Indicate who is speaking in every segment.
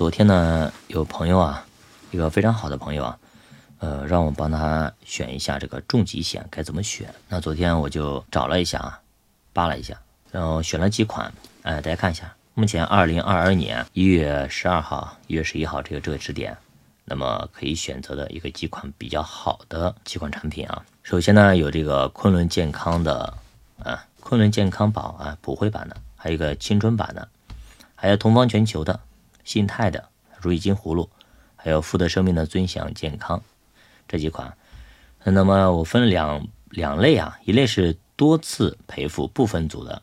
Speaker 1: 昨天呢，有朋友啊，一个非常好的朋友啊，呃，让我帮他选一下这个重疾险该怎么选。那昨天我就找了一下啊，扒了一下，然后选了几款，哎，大家看一下。目前二零二二年一月十二号、一月十一号这个这个时点，那么可以选择的一个几款比较好的几款产品啊。首先呢，有这个昆仑健康的啊，昆仑健康宝啊，普惠版的，还有一个青春版的，还有同方全球的。信泰的如意金葫芦，还有富德生命的尊享健康这几款，那么我分两两类啊，一类是多次赔付不分组的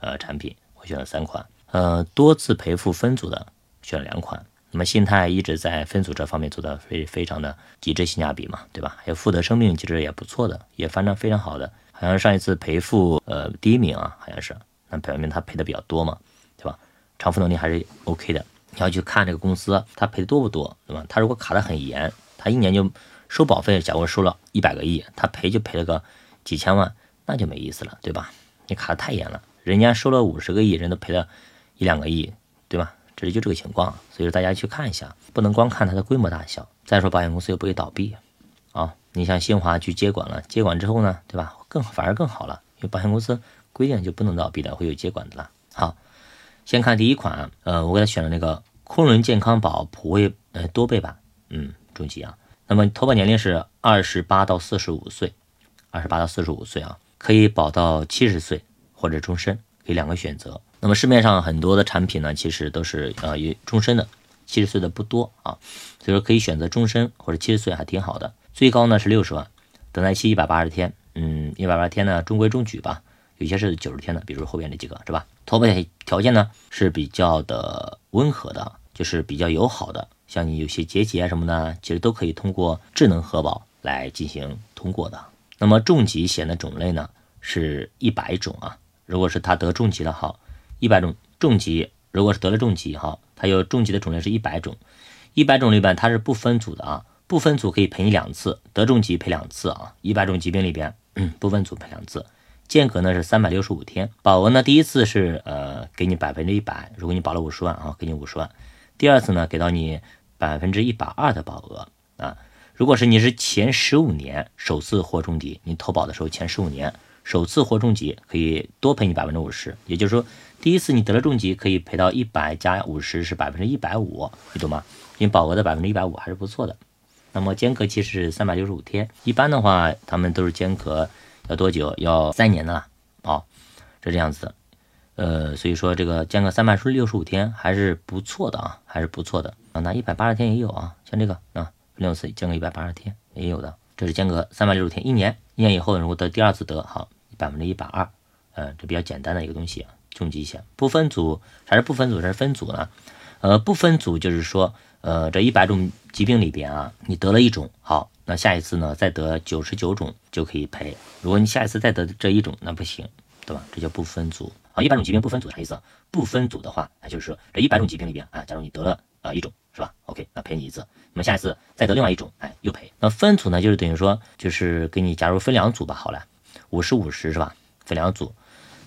Speaker 1: 呃产品，我选了三款，呃多次赔付分组的选了两款。那么信泰一直在分组这方面做的非非常的极致性价比嘛，对吧？还有富德生命其实也不错的，也反正非常好的，好像上一次赔付呃第一名啊，好像是，那表明他赔的比较多嘛，对吧？偿付能力还是 OK 的。你要去看这个公司，他赔的多不多，对吧？他如果卡的很严，他一年就收保费，假如收了一百个亿，他赔就赔了个几千万，那就没意思了，对吧？你卡的太严了，人家收了五十个亿，人都赔了一两个亿，对吧？这里就这个情况，所以说大家去看一下，不能光看它的规模大小。再说保险公司又不会倒闭啊，你像新华去接管了，接管之后呢，对吧？更反而更好了，因为保险公司规定就不能倒闭的，会有接管的了。好。先看第一款，呃，我给他选了那个昆仑健康宝普惠呃多倍版，嗯，重疾啊。那么投保年龄是二十八到四十五岁，二十八到四十五岁啊，可以保到七十岁或者终身，可以两个选择。那么市面上很多的产品呢，其实都是呃有终身的，七十岁的不多啊，所以说可以选择终身或者七十岁还挺好的。最高呢是六十万，等待期一百八十天，嗯，一百八十天呢中规中矩吧。有些是九十天的，比如后边这几个是吧？投保条件呢是比较的温和的，就是比较友好的。像你有些结节什么的，其实都可以通过智能核保来进行通过的。那么重疾险的种类呢是一百种啊。如果是他得重疾了哈，一百种重疾，如果是得了重疾哈，他有重疾的种类是一百种，一百种里边它是不分组的啊，不分组可以赔你两次，得重疾赔两次啊，一百种疾病里边不分组赔两次。间隔呢是三百六十五天，保额呢第一次是呃给你百分之一百，如果你保了五十万啊，给你五十万。第二次呢给到你百分之一百二的保额啊。如果是你是前十五年首次获重疾，你投保的时候前十五年首次获重疾，可以多赔你百分之五十。也就是说，第一次你得了重疾可以赔到一百加五十是百分之一百五，你懂吗？因为保额的百分之一百五还是不错的。那么间隔期是三百六十五天，一般的话他们都是间隔。要多久？要三年的了啊，是这样子的，呃，所以说这个间隔三百六十五天还是不错的啊，还是不错的啊。那一百八十天也有啊，像这个啊，六次间隔一百八十天也有的，这是间隔三百六十天，一年，一年以后如果得第二次得好百分之一百二，呃，这比较简单的一个东西，重疾险不分组还是不分组还是分组呢？呃，不分组就是说，呃，这一百种疾病里边啊，你得了一种好。那下一次呢，再得九十九种就可以赔。如果你下一次再得这一种，那不行，对吧？这叫不分组啊。一百种疾病不分组啥意思？不分组的话，那就是说这一百种疾病里边啊，假如你得了啊一种，是吧？OK，那赔你一次。那么下一次再得另外一种，哎，又赔。那分组呢，就是等于说，就是给你假如分两组吧，好了，五十五十是吧？分两组。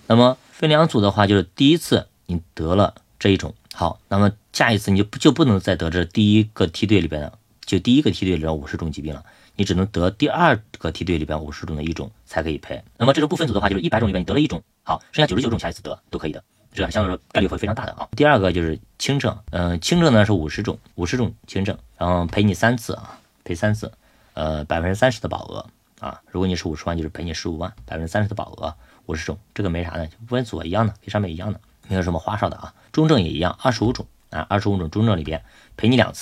Speaker 1: 那么分两组的话，就是第一次你得了这一种，好，那么下一次你就不就不能再得这第一个梯队里边的。就第一个梯队里边五十种疾病了，你只能得第二个梯队里边五十种的一种才可以赔。那么这种不分组的话，就是一百种里面你得了一种，好，剩下九十九种下一次得都可以的，这样相对来说概率会非常大的啊。第二个就是轻症，嗯，轻症呢是五十种，五十种轻症，然后赔你三次啊，赔三次，呃，百分之三十的保额啊。如果你是五十万，就是赔你十五万，百分之三十的保额，五十种，这个没啥的，不分组一样的，跟上面一样的，没有什么花哨的啊。中症也一样，二十五种啊，二十五种中症里边赔你两次。